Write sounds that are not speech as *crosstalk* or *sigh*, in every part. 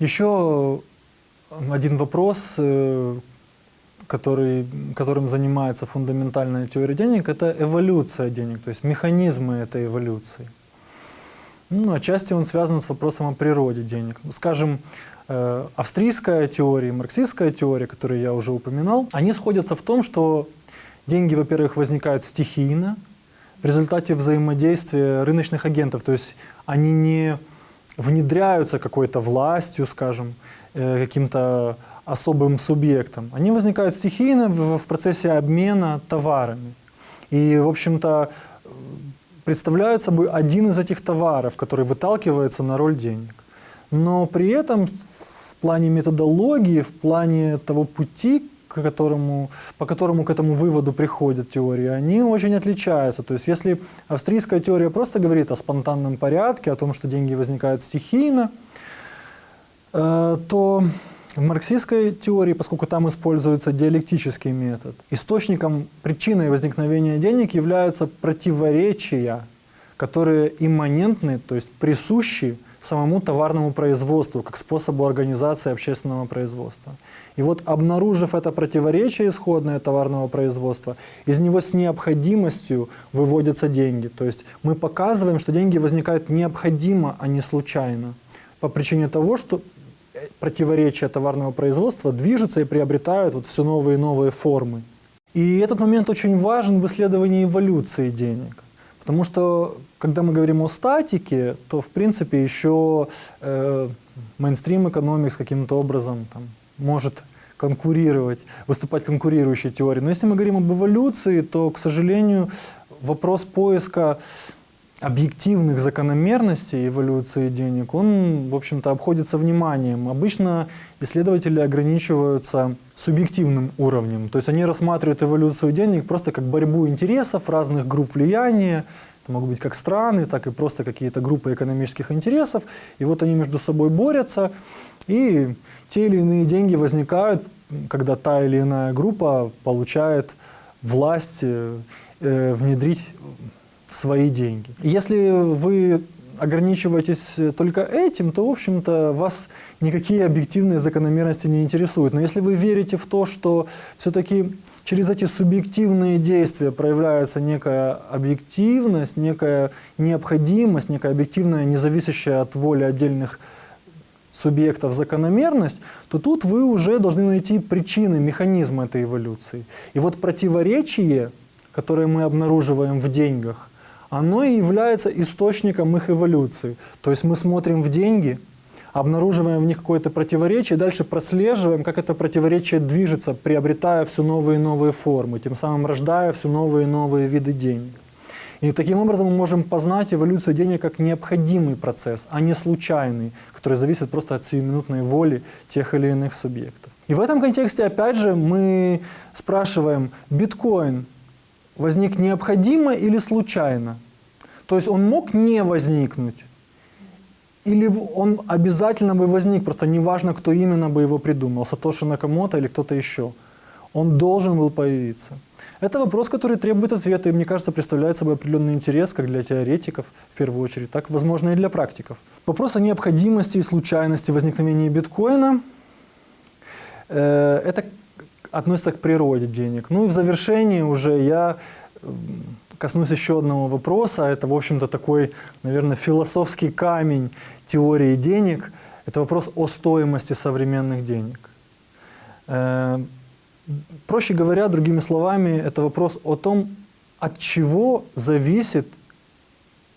Еще один вопрос, э, который, которым занимается фундаментальная теория денег, это эволюция денег, то есть механизмы этой эволюции. Ну, отчасти он связан с вопросом о природе денег. Скажем, э, австрийская теория, марксистская теория, которую я уже упоминал, они сходятся в том, что деньги, во-первых, возникают стихийно, в результате взаимодействия рыночных агентов, то есть они не внедряются какой-то властью, скажем, э, каким-то особым субъектом. Они возникают стихийно в, процессе обмена товарами. И, в общем-то, представляют собой один из этих товаров, который выталкивается на роль денег. Но при этом в плане методологии, в плане того пути, к которому, по которому к этому выводу приходят теории, они очень отличаются. То есть если австрийская теория просто говорит о спонтанном порядке, о том, что деньги возникают стихийно, э, то в марксистской теории, поскольку там используется диалектический метод, источником, причиной возникновения денег являются противоречия, которые имманентны, то есть присущи самому товарному производству, как способу организации общественного производства. И вот обнаружив это противоречие исходное товарного производства, из него с необходимостью выводятся деньги. То есть мы показываем, что деньги возникают необходимо, а не случайно. По причине того, что противоречия товарного производства движутся и приобретают вот все новые и новые формы. И этот момент очень важен в исследовании эволюции денег. Потому что, когда мы говорим о статике, то, в принципе, еще э, мейнстрим экономикс каким-то образом там, может конкурировать, выступать конкурирующей теорией. Но если мы говорим об эволюции, то, к сожалению, вопрос поиска объективных закономерностей эволюции денег, он, в общем-то, обходится вниманием. Обычно исследователи ограничиваются субъективным уровнем, то есть они рассматривают эволюцию денег просто как борьбу интересов разных групп влияния, это могут быть как страны, так и просто какие-то группы экономических интересов, и вот они между собой борются, и те или иные деньги возникают, когда та или иная группа получает власть э, внедрить свои деньги. Если вы ограничиваетесь только этим, то, в общем-то, вас никакие объективные закономерности не интересуют. Но если вы верите в то, что все-таки через эти субъективные действия проявляется некая объективность, некая необходимость, некая объективная, независящая от воли отдельных субъектов закономерность, то тут вы уже должны найти причины, механизм этой эволюции. И вот противоречие, которое мы обнаруживаем в деньгах, оно и является источником их эволюции. То есть мы смотрим в деньги, обнаруживаем в них какое-то противоречие, дальше прослеживаем, как это противоречие движется, приобретая все новые и новые формы, тем самым рождая все новые и новые виды денег. И таким образом мы можем познать эволюцию денег как необходимый процесс, а не случайный, который зависит просто от сиюминутной воли тех или иных субъектов. И в этом контексте, опять же, мы спрашиваем, биткоин возник необходимо или случайно? То есть он мог не возникнуть? Или он обязательно бы возник, просто неважно, кто именно бы его придумал, Сатоши Накамото или кто-то еще. Он должен был появиться. Это вопрос, который требует ответа, и, мне кажется, представляет собой определенный интерес как для теоретиков, в первую очередь, так, возможно, и для практиков. Вопрос о необходимости и случайности возникновения биткоина э, – это относится к природе денег. Ну и в завершении уже я коснусь еще одного вопроса. Это, в общем-то, такой, наверное, философский камень теории денег. Это вопрос о стоимости современных денег. Э, проще говоря, другими словами, это вопрос о том, от чего зависит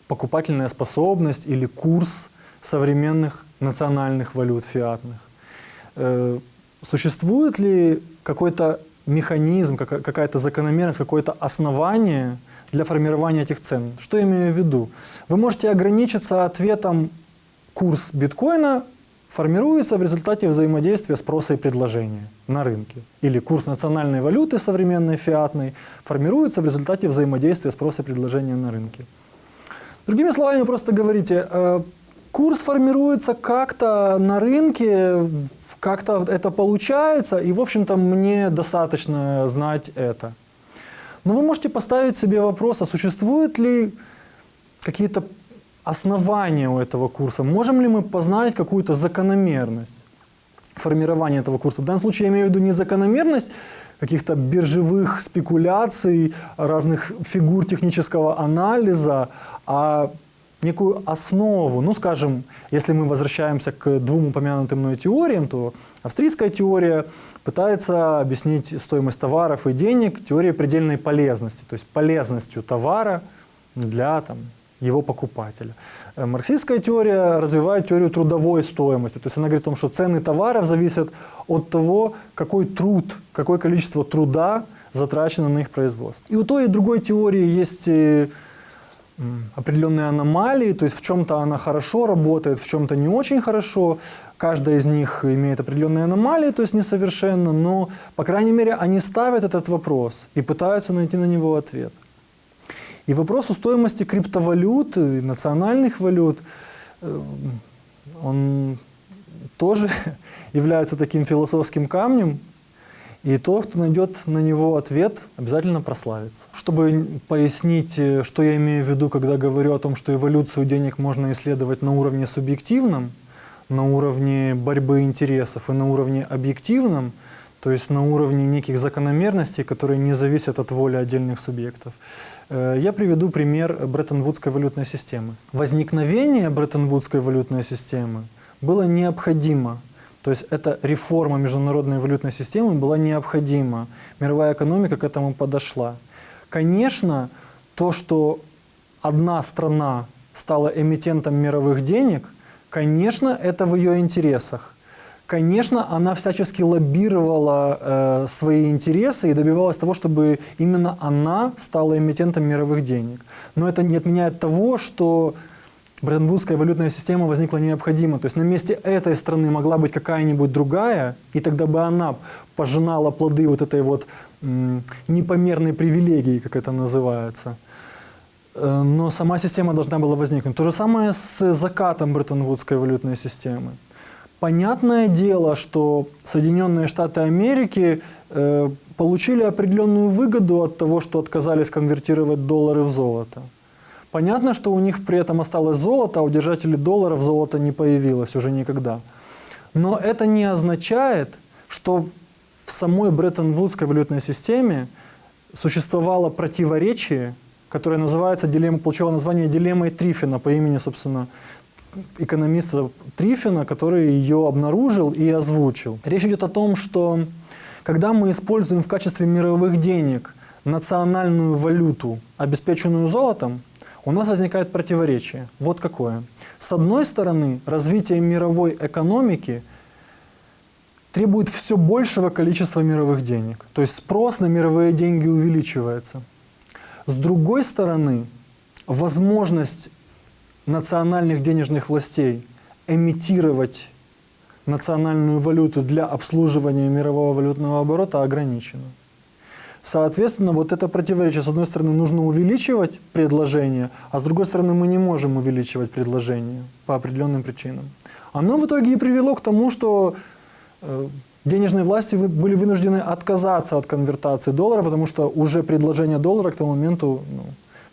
покупательная способность или курс современных национальных валют фиатных. Существует ли какой-то механизм, какая-то закономерность, какое-то основание для формирования этих цен. Что я имею в виду? Вы можете ограничиться ответом курс биткоина формируется в результате взаимодействия спроса и предложения на рынке. Или курс национальной валюты современной фиатной формируется в результате взаимодействия спроса и предложения на рынке. Другими словами, вы просто говорите, э, курс формируется как-то на рынке как-то это получается, и, в общем-то, мне достаточно знать это. Но вы можете поставить себе вопрос, а существуют ли какие-то основания у этого курса? Можем ли мы познать какую-то закономерность формирования этого курса? В данном случае я имею в виду не закономерность каких-то биржевых спекуляций, разных фигур технического анализа, а некую основу. Ну, скажем, если мы возвращаемся к двум упомянутым мной теориям, то австрийская теория пытается объяснить стоимость товаров и денег теорией предельной полезности, то есть полезностью товара для там, его покупателя. Э, марксистская теория развивает теорию трудовой стоимости. То есть она говорит о том, что цены товаров зависят от того, какой труд, какое количество труда затрачено на их производство. И у той и другой теории есть э, определенные аномалии, то есть в чем-то она хорошо работает, в чем-то не очень хорошо. Каждая из них имеет определенные аномалии, то есть несовершенно, но, по крайней мере, они ставят этот вопрос и пытаются найти на него ответ. И вопрос о стоимости криптовалют, и национальных валют, э, он тоже *laughs* является таким философским камнем, и тот, кто найдет на него ответ, обязательно прославится. Чтобы пояснить, э, что я имею в виду, когда говорю о том, что эволюцию денег можно исследовать на уровне субъективном, на уровне борьбы интересов и на уровне объективном, то есть на уровне неких закономерностей, которые не зависят от воли отдельных субъектов. Э, я приведу пример Бреттон-Вудской валютной системы. Возникновение Бреттон-Вудской валютной системы было необходимо. То есть эта реформа международной валютной системы была необходима. Мировая экономика к этому подошла. Конечно, то, что одна страна стала эмитентом мировых денег, конечно, это в ее интересах. Конечно, она всячески лоббировала э, свои интересы и добивалась того, чтобы именно она стала эмитентом мировых денег. Но это не отменяет того, что Бреттон-Вудская валютная система возникла необходимо. То есть на месте этой страны могла быть какая-нибудь другая, и тогда бы она пожинала плоды вот этой вот непомерной привилегии, как это называется. Э, но сама система должна была возникнуть. То же самое с закатом Бреттон-Вудской валютной системы. Понятное дело, что Соединенные Штаты Америки э, получили определенную выгоду от того, что отказались конвертировать доллары в золото. Понятно, что у них при этом осталось золото, а у держателей долларов золото не появилось уже никогда. Но это не означает, что в самой Бреттон-Вудской валютной системе существовало противоречие, которое называется дилемма, получило название дилеммой Трифина по имени, собственно, экономиста Трифина, который ее обнаружил и озвучил. Речь идет о том, что когда мы используем в качестве мировых денег национальную валюту, обеспеченную золотом, у нас возникает противоречие. Вот какое. С одной стороны, развитие мировой экономики требует все большего количества мировых денег. То есть спрос на мировые деньги увеличивается. С другой стороны, возможность национальных денежных властей эмитировать национальную валюту для обслуживания мирового валютного оборота ограничено. Соответственно, вот это противоречие. С одной стороны, нужно увеличивать предложение, а с другой стороны, мы не можем увеличивать предложение по определенным причинам. Оно в итоге и привело к тому, что э, денежные власти были вынуждены отказаться от конвертации доллара, потому что уже предложение доллара к тому моменту ну,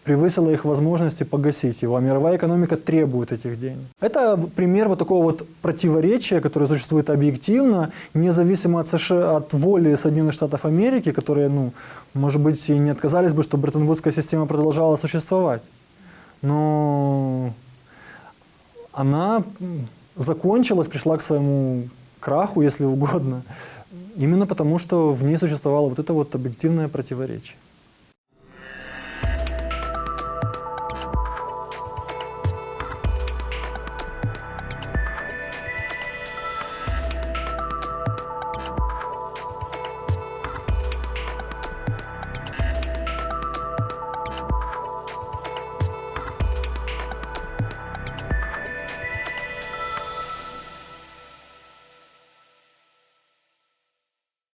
превысила их возможности погасить его, а мировая экономика требует этих денег. Это пример вот такого вот противоречия, которое существует объективно, независимо от, США, от воли Соединенных Штатов Америки, которые, ну, может быть, и не отказались бы, чтобы Бреттон-Вудская система продолжала существовать. Но она закончилась, пришла к своему краху, если угодно, именно потому, что в ней существовало вот это вот объективное противоречие.